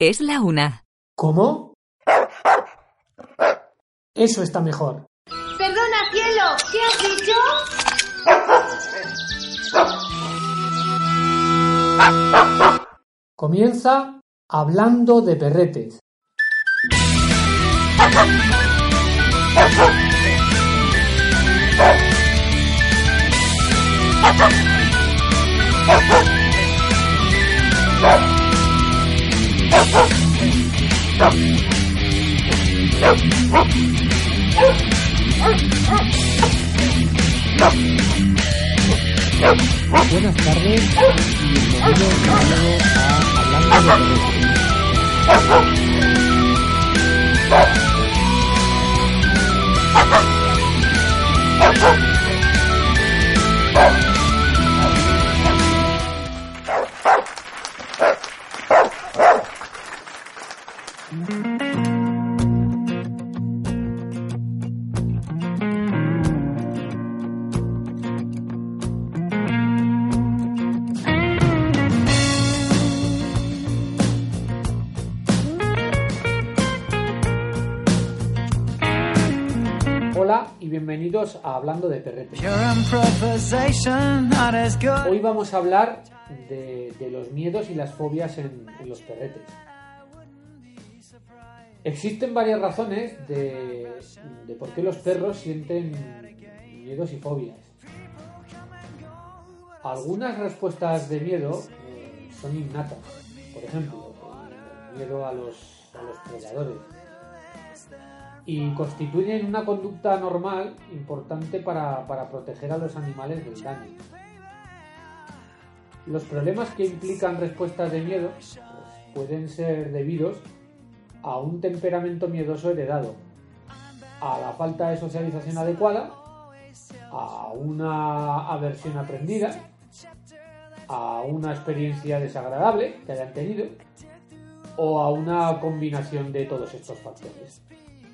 Es la una. ¿Cómo? Eso está mejor. Perdona, cielo, ¿qué has dicho? Comienza hablando de perretes. Buenas tardes y bienvenidos a Hablando de Perretes. Hablando de. Hoy vamos a hablar de, de los miedos y las fobias en, en los perretes. Existen varias razones de, de por qué los perros sienten miedos y fobias. Algunas respuestas de miedo eh, son innatas. Por ejemplo, el miedo a los, a los predadores. Y constituyen una conducta normal importante para, para proteger a los animales del daño. Los problemas que implican respuestas de miedo pues, pueden ser debidos a un temperamento miedoso heredado, a la falta de socialización adecuada, a una aversión aprendida, a una experiencia desagradable que hayan tenido o a una combinación de todos estos factores.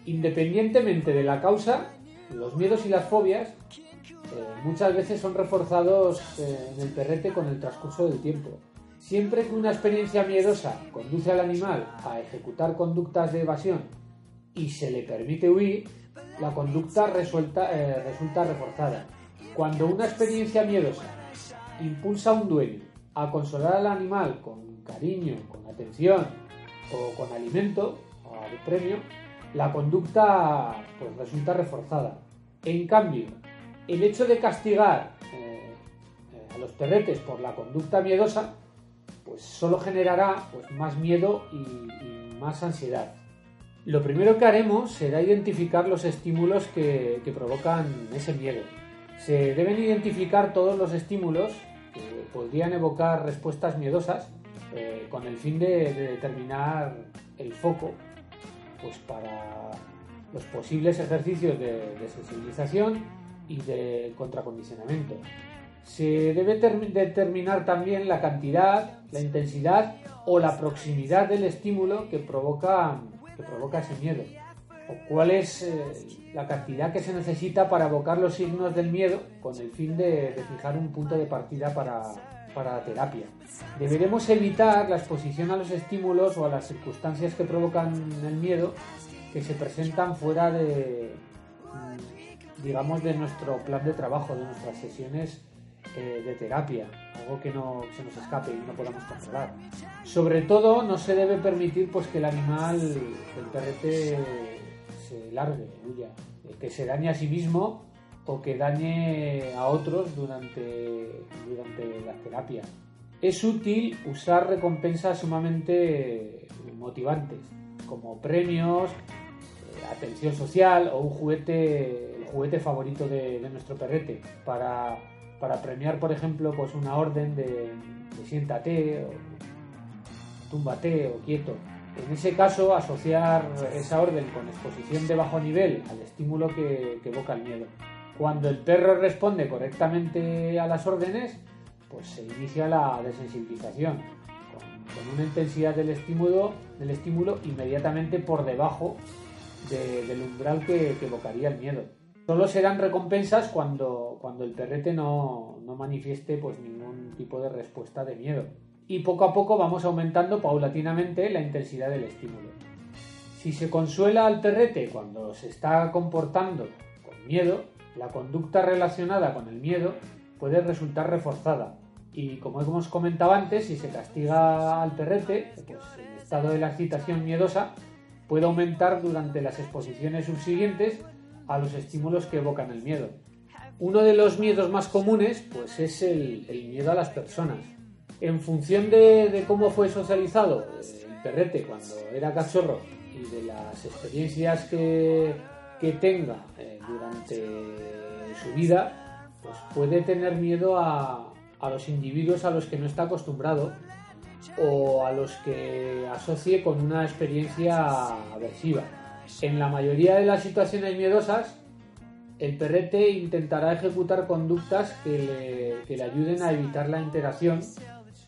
Independientemente de la causa, los miedos y las fobias eh, muchas veces son reforzados eh, en el perrete con el transcurso del tiempo. Siempre que una experiencia miedosa conduce al animal a ejecutar conductas de evasión y se le permite huir, la conducta resulta, eh, resulta reforzada. Cuando una experiencia miedosa impulsa a un dueño a consolar al animal con cariño, con atención o con alimento o de premio, la conducta pues, resulta reforzada. En cambio, el hecho de castigar eh, eh, a los perretes por la conducta miedosa, pues solo generará pues, más miedo y, más ansiedad. Lo primero que haremos será identificar los estímulos que, provocan ese miedo. Se deben identificar todos los estímulos que podrían evocar respuestas miedosas eh, con el fin de determinar el foco pues para los posibles ejercicios de, de sensibilización y de contracondicionamiento. Se debe ter- determinar también la cantidad, la intensidad o la proximidad del estímulo que provoca, que provoca ese miedo. O cuál es eh, la cantidad que se necesita para evocar los signos del miedo con el fin de, de fijar un punto de partida para, para la terapia. Deberemos evitar la exposición a los estímulos o a las circunstancias que provocan el miedo que se presentan fuera de, mm, digamos, de nuestro plan de trabajo, de nuestras sesiones eh, de terapia, algo que no se nos escape y no podamos controlar. Sobre todo, no se debe permitir pues que el animal, el perrete, se largue, huya, eh, que se dañe a sí mismo o que dañe a otros durante, durante la terapia. Es útil usar recompensas sumamente motivantes, como premios, eh, atención social o un juguete, el juguete favorito de, de nuestro perrete, para, para premiar, por ejemplo, pues una orden de, de siéntate, o túmbate, o quieto. En ese caso, asociar esa orden con exposición de bajo nivel al estímulo que, evoca el miedo. Cuando el perro responde correctamente a las órdenes, pues se inicia la desensibilización, con, una intensidad del estímulo, inmediatamente por debajo del umbral que, evocaría el miedo. Solo serán recompensas cuando, cuando el perrete no, no manifieste pues, ningún tipo de respuesta de miedo y poco a poco vamos aumentando paulatinamente la intensidad del estímulo. Si se consuela al perrete cuando se está comportando con miedo, la conducta relacionada con el miedo puede resultar reforzada. Y como hemos comentado antes, si se castiga al perrete, pues el estado de la excitación miedosa puede aumentar durante las exposiciones subsiguientes a los estímulos que evocan el miedo. Uno de los miedos más comunes pues es el, el miedo a las personas en función de, cómo fue socializado el perrete cuando era cachorro y de las experiencias que, tenga eh, durante su vida, pues puede tener miedo a, a los individuos a los que no está acostumbrado o a los que asocie con una experiencia aversiva. En la mayoría de las situaciones miedosas, el perrete intentará ejecutar conductas que le, que le ayuden a evitar la interacción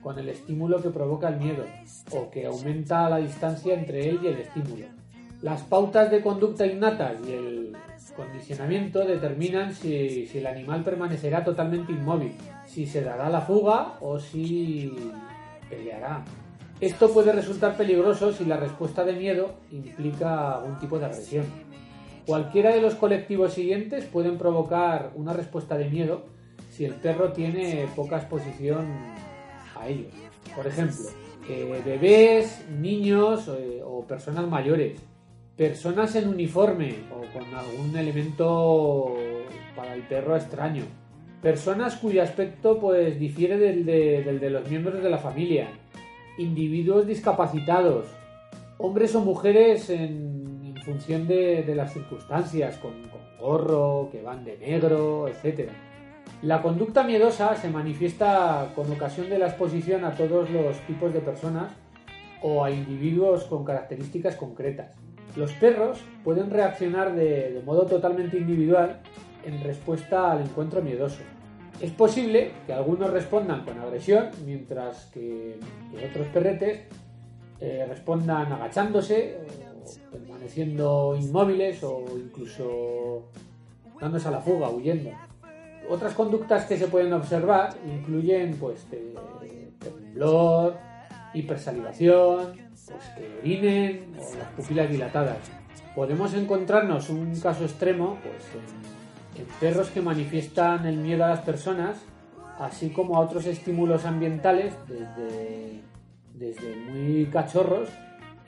con el estímulo que provoca el miedo o que aumenta la distancia entre él y el estímulo. Las pautas de conducta innatas y el condicionamiento determinan si, el animal permanecerá totalmente inmóvil, si se dará la fuga o si peleará. Esto puede resultar peligroso si la respuesta de miedo implica algún tipo de agresión. Cualquiera de los colectivos siguientes pueden provocar una respuesta de miedo si el perro tiene poca exposición a ellos. Por ejemplo, eh, bebés, niños eh, o personas mayores, personas en uniforme o con algún elemento para el perro extraño, personas cuyo aspecto pues difiere del de, los miembros de la familia, individuos discapacitados, hombres o mujeres en, función de, las circunstancias, con, con gorro, que van de negro, etcétera. La conducta miedosa se manifiesta con ocasión de la exposición a todos los tipos de personas o a individuos con características concretas. Los perros pueden reaccionar de, modo totalmente individual en respuesta al encuentro miedoso. Es posible que algunos respondan con agresión, mientras que, otros perretes eh, respondan agachándose, permaneciendo inmóviles o incluso dándose a la fuga, huyendo. Otras conductas que se pueden observar incluyen pues temblor, hipersalivación, pues que orinen o las pupilas dilatadas. Podemos encontrarnos un caso extremo pues, en, perros que manifiestan el miedo a las personas, así como a otros estímulos ambientales desde, desde muy cachorros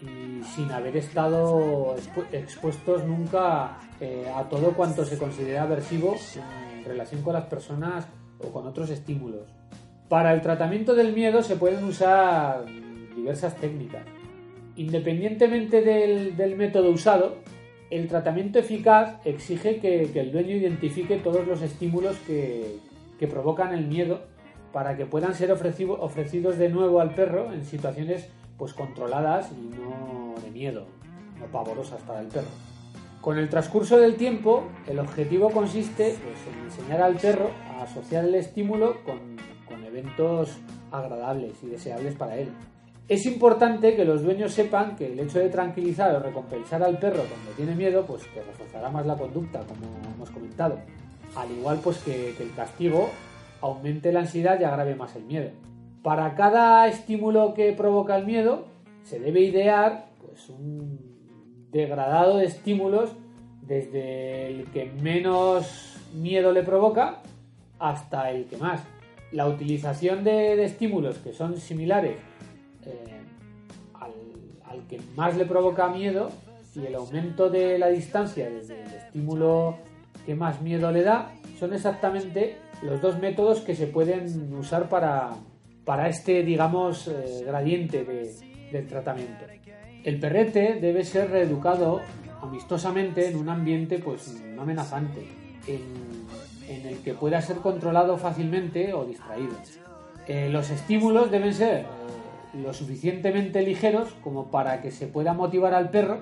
y sin haber estado expuestos nunca eh, a todo cuanto se considera aversivo relación con las personas o con otros estímulos. Para el tratamiento del miedo se pueden usar diversas técnicas. Independientemente del, método usado, el tratamiento eficaz exige que, el dueño identifique todos los estímulos que, provocan el miedo para que puedan ser ofrecidos de nuevo al perro en situaciones pues controladas y no de miedo, no pavorosas para el perro. Con el transcurso del tiempo, el objetivo consiste pues, en enseñar al perro a asociar el estímulo con, eventos agradables y deseables para él. Es importante que los dueños sepan que el hecho de tranquilizar o recompensar al perro cuando tiene miedo, pues que reforzará más la conducta, como hemos comentado. Al igual pues que, que el castigo aumente la ansiedad y agrave más el miedo. Para cada estímulo que provoca el miedo, se debe idear pues un degradado de estímulos desde el que menos miedo le provoca hasta el que más. La utilización de, estímulos que son similares eh, al, que más le provoca miedo y el aumento de la distancia desde el estímulo que más miedo le da son exactamente los dos métodos que se pueden usar para, para este, digamos, eh, gradiente del tratamiento. El perrete debe ser reeducado amistosamente en un ambiente pues no amenazante, en, el que pueda ser controlado fácilmente o distraído. Eh, los estímulos deben ser lo suficientemente ligeros como para que se pueda motivar al perro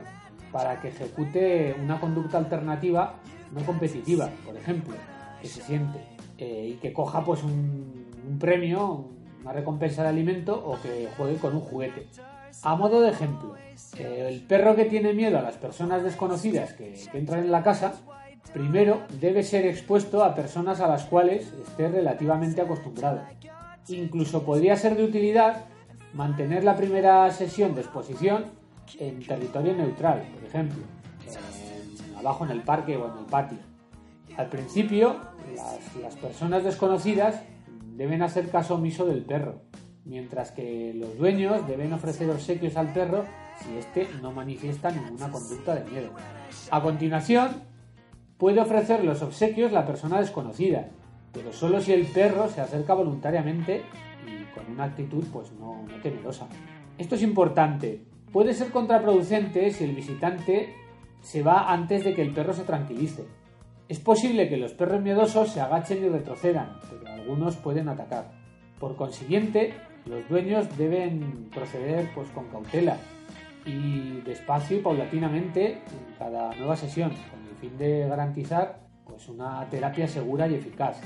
para que ejecute una conducta alternativa no competitiva, por ejemplo, que se siente eh, y que coja pues un, premio, una recompensa de alimento o que juegue con un juguete. A modo de ejemplo, eh, el perro que tiene miedo a las personas desconocidas que entran en la casa, primero debe ser expuesto a personas a las cuales esté relativamente acostumbrado. Incluso podría ser de utilidad mantener la primera sesión de exposición en territorio neutral, por ejemplo, abajo en el parque o en el patio. Al principio, las, las personas desconocidas deben hacer caso omiso del perro, mientras que los dueños deben ofrecer obsequios al perro si éste no manifiesta ninguna conducta de miedo. A continuación, puede ofrecer los obsequios la persona desconocida, pero solo si el perro se acerca voluntariamente con una actitud pues no, no temerosa. Esto es importante. Puede ser contraproducente si el visitante se va antes de que el perro se tranquilice. Es posible que los perros miedosos se agachen y retrocedan, pero algunos pueden atacar. Por consiguiente, los dueños deben proceder pues, con cautela y despacio y paulatinamente en cada nueva sesión, con el fin de garantizar pues, una terapia segura y eficaz.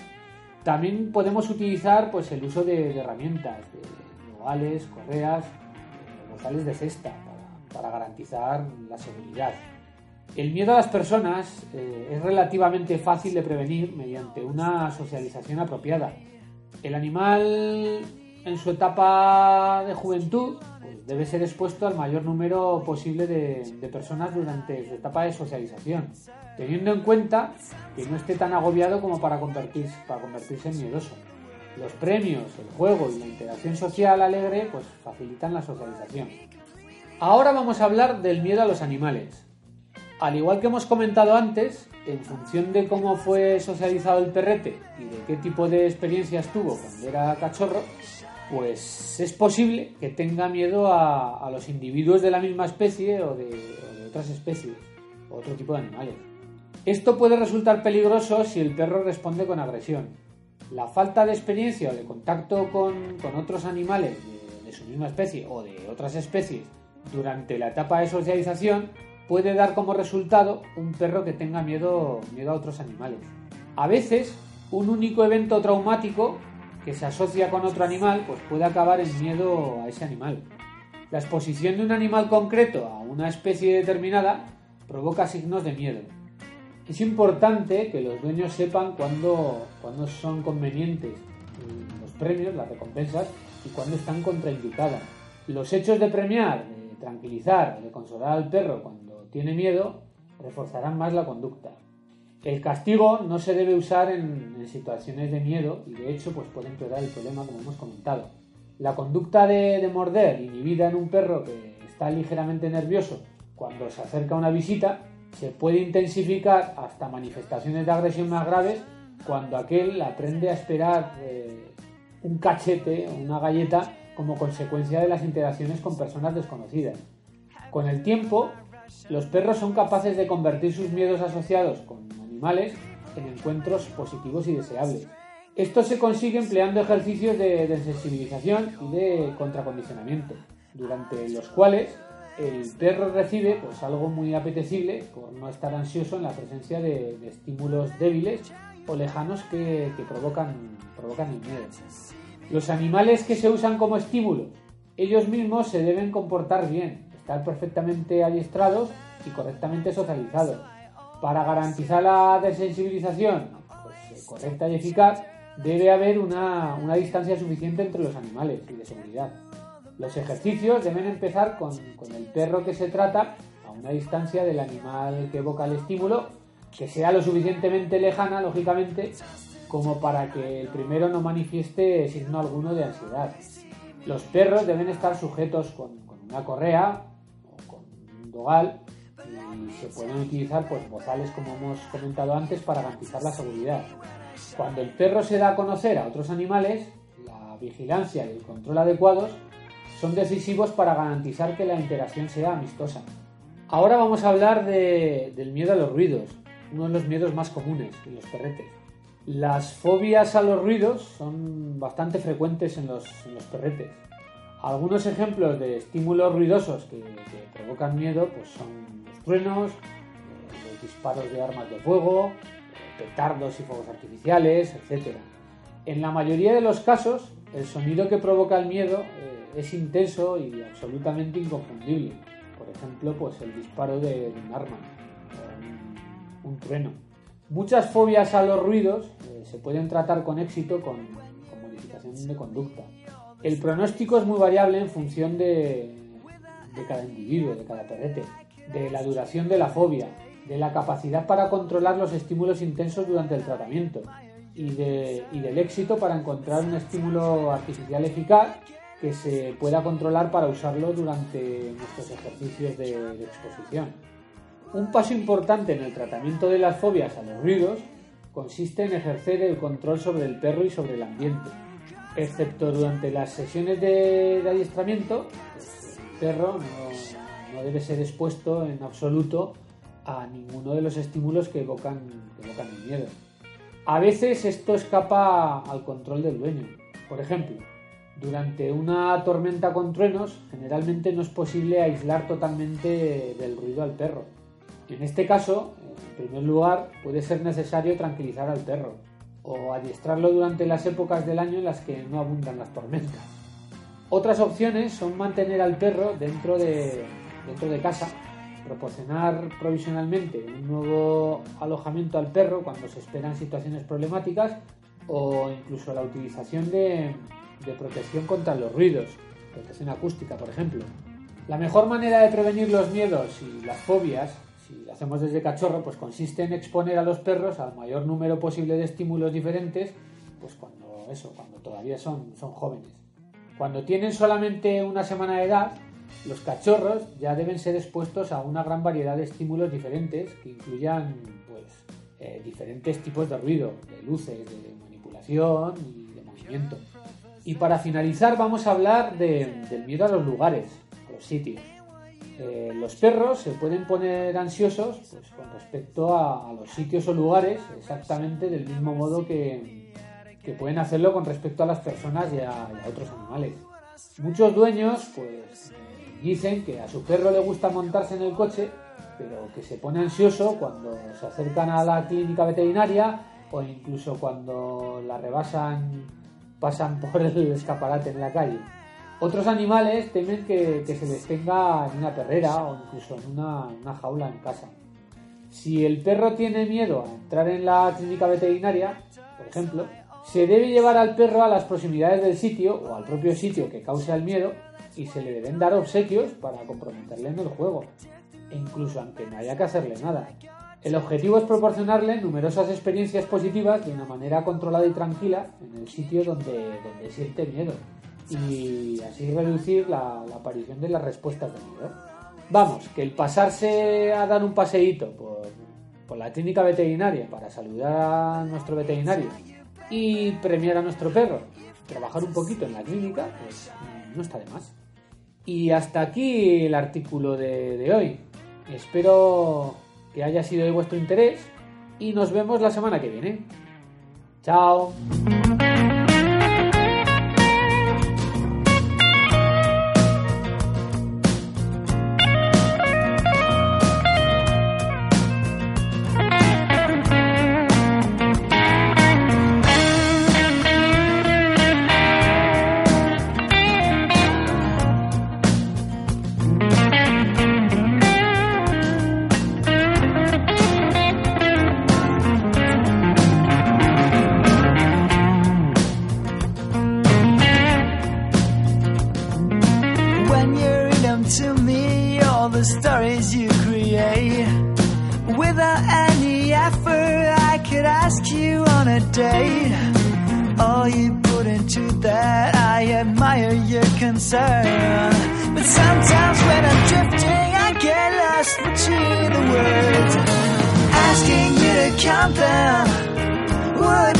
También podemos utilizar pues, el uso de, de herramientas, de nogales, correas, eh, bozales de cesta, para, para garantizar la seguridad. El miedo a las personas eh, es relativamente fácil de prevenir mediante una socialización apropiada. El animal en su etapa de juventud pues, debe ser expuesto al mayor número posible de, de personas durante su etapa de socialización, teniendo en cuenta que no esté tan agobiado como para convertirse, para convertirse en miedoso. Los premios, el juego y la interacción social alegre pues, facilitan la socialización. Ahora vamos a hablar del miedo a los animales. Al igual que hemos comentado antes, en función de cómo fue socializado el perrete y de qué tipo de experiencias tuvo cuando era cachorro, pues es posible que tenga miedo a, los individuos de la misma especie o de, o de otras especies, o otro tipo de animales. Esto puede resultar peligroso si el perro responde con agresión. La falta de experiencia o de contacto con, otros animales de, de su misma especie o de otras especies durante la etapa de socialización puede dar como resultado un perro que tenga miedo, miedo a otros animales. A veces, un único evento traumático que se asocia con otro animal pues puede acabar en miedo a ese animal. La exposición de un animal concreto a una especie determinada provoca signos de miedo. Es importante que los dueños sepan cuándo, cuándo son convenientes los premios, las recompensas, y cuándo están contraindicadas. Los hechos de premiar, de tranquilizar, de consolar al perro cuando tiene miedo, reforzarán más la conducta. El castigo no se debe usar en, en situaciones de miedo y de hecho pues puede empeorar el problema como hemos comentado. La conducta de, de morder inhibida en un perro que está ligeramente nervioso cuando se acerca a una visita se puede intensificar hasta manifestaciones de agresión más graves cuando aquel aprende a esperar eh, un cachete o una galleta como consecuencia de las interacciones con personas desconocidas. Con el tiempo, los perros son capaces de convertir sus miedos asociados con animales en encuentros positivos y deseables. Esto se consigue empleando ejercicios de, de sensibilización y de contracondicionamiento, durante los cuales el perro recibe pues, algo muy apetecible por no estar ansioso en la presencia de, de estímulos débiles o lejanos que, que provocan, provocan el miedo. Los animales que se usan como estímulos, ellos mismos se deben comportar bien, estar perfectamente adiestrados y correctamente socializados. Para garantizar la desensibilización pues, correcta y eficaz, debe haber una, una distancia suficiente entre los animales y de seguridad. Los ejercicios deben empezar con, con, el perro que se trata a una distancia del animal que evoca el estímulo, que sea lo suficientemente lejana, lógicamente, como para que el primero no manifieste signo alguno de ansiedad. Los perros deben estar sujetos con, con una correa o con un dogal y se pueden utilizar pues, bozales, como hemos comentado antes, para garantizar la seguridad. Cuando el perro se da a conocer a otros animales, la vigilancia y el control adecuados son decisivos para garantizar que la interacción sea amistosa. Ahora vamos a hablar de, del miedo a los ruidos, uno de los miedos más comunes en los perretes. Las fobias a los ruidos son bastante frecuentes en los, perretes. Algunos ejemplos de estímulos ruidosos que, que provocan miedo pues son los truenos, eh, los disparos de armas de fuego, eh, petardos y fuegos artificiales, etc. En la mayoría de los casos, el sonido que provoca el miedo eh, es intenso y absolutamente inconfundible. Por ejemplo, pues el disparo de, un arma un, un trueno. Muchas fobias a los ruidos eh, se pueden tratar con éxito con, con modificación de conducta. El pronóstico es muy variable en función de, de cada individuo, de cada perrete, de la duración de la fobia, de la capacidad para controlar los estímulos intensos durante el tratamiento y, de- y del éxito para encontrar un estímulo artificial eficaz que se pueda controlar para usarlo durante nuestros ejercicios de, exposición. Un paso importante en el tratamiento de las fobias a los ruidos consiste en ejercer el control sobre el perro y sobre el ambiente. Excepto durante las sesiones de, adiestramiento, el perro no, debe ser expuesto en absoluto a ninguno de los estímulos que evocan el miedo. A veces esto escapa al control del dueño. Por ejemplo, durante una tormenta con truenos, generalmente no es posible aislar totalmente del ruido al perro. En este caso, en primer lugar, puede ser necesario tranquilizar al perro o adiestrarlo durante las épocas del año en las que no abundan las tormentas. Otras opciones son mantener al perro dentro de, dentro de casa, proporcionar provisionalmente un nuevo alojamiento al perro cuando se esperan situaciones problemáticas o incluso la utilización de, de protección contra los ruidos, protección acústica, por ejemplo. La mejor manera de prevenir los miedos y las fobias, si lo hacemos desde cachorro, pues consiste en exponer a los perros al mayor número posible de estímulos diferentes, pues cuando eso, cuando todavía son, son jóvenes. Cuando tienen solamente una semana de edad, los cachorros ya deben ser expuestos a una gran variedad de estímulos diferentes que incluyan pues, eh, diferentes tipos de ruido, de luces, de manipulación y de movimiento. Y para finalizar vamos a hablar de- del miedo a los lugares, a los sitios. Eh, los perros se pueden poner ansiosos pues, con respecto a, a los sitios o lugares exactamente del mismo modo que, que pueden hacerlo con respecto a las personas y a, y a otros animales. Muchos dueños pues dicen que a su perro le gusta montarse en el coche, pero que se pone ansioso cuando se acercan a la clínica veterinaria o incluso cuando la rebasan, pasan por el escaparate en la calle. Otros animales temen que, se les tenga en una perrera o incluso en una, jaula en casa. Si el perro tiene miedo a entrar en la clínica veterinaria, por ejemplo, se debe llevar al perro a las proximidades del sitio o al propio sitio que causa el miedo y se le deben dar obsequios para comprometerle en el juego, incluso aunque no haya que hacerle nada. El objetivo es proporcionarle numerosas experiencias positivas de una manera controlada y tranquila en el sitio donde, donde siente miedo y así reducir la, la aparición de las respuestas de miedo. Vamos, que el pasarse a dar un paseíto por, por la clínica veterinaria para saludar a nuestro veterinario y premiar a nuestro perro, trabajar un poquito en la clínica, pues no está de más. Y hasta aquí el artículo de, de hoy. Espero que haya sido de vuestro interés y nos vemos la semana que viene. Chao. jumping. Would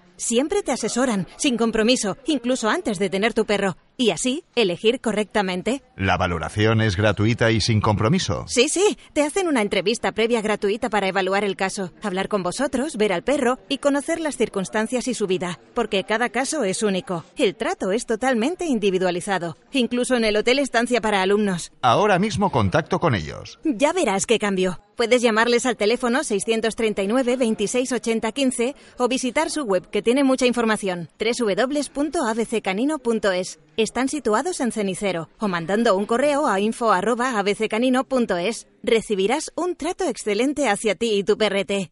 Siempre te asesoran, sin compromiso, incluso antes de tener tu perro. Y así, elegir correctamente. ¿La valoración es gratuita y sin compromiso? Sí, sí, te hacen una entrevista previa gratuita para evaluar el caso, hablar con vosotros, ver al perro y conocer las circunstancias y su vida, porque cada caso es único. El trato es totalmente individualizado, incluso en el hotel estancia para alumnos. Ahora mismo contacto con ellos. Ya verás qué cambio. Puedes llamarles al teléfono 639 26 80 15 o visitar su web que tiene mucha información www.abccanino.es. Están situados en Cenicero o mandando un correo a info@abccanino.es. Recibirás un trato excelente hacia ti y tu perrete.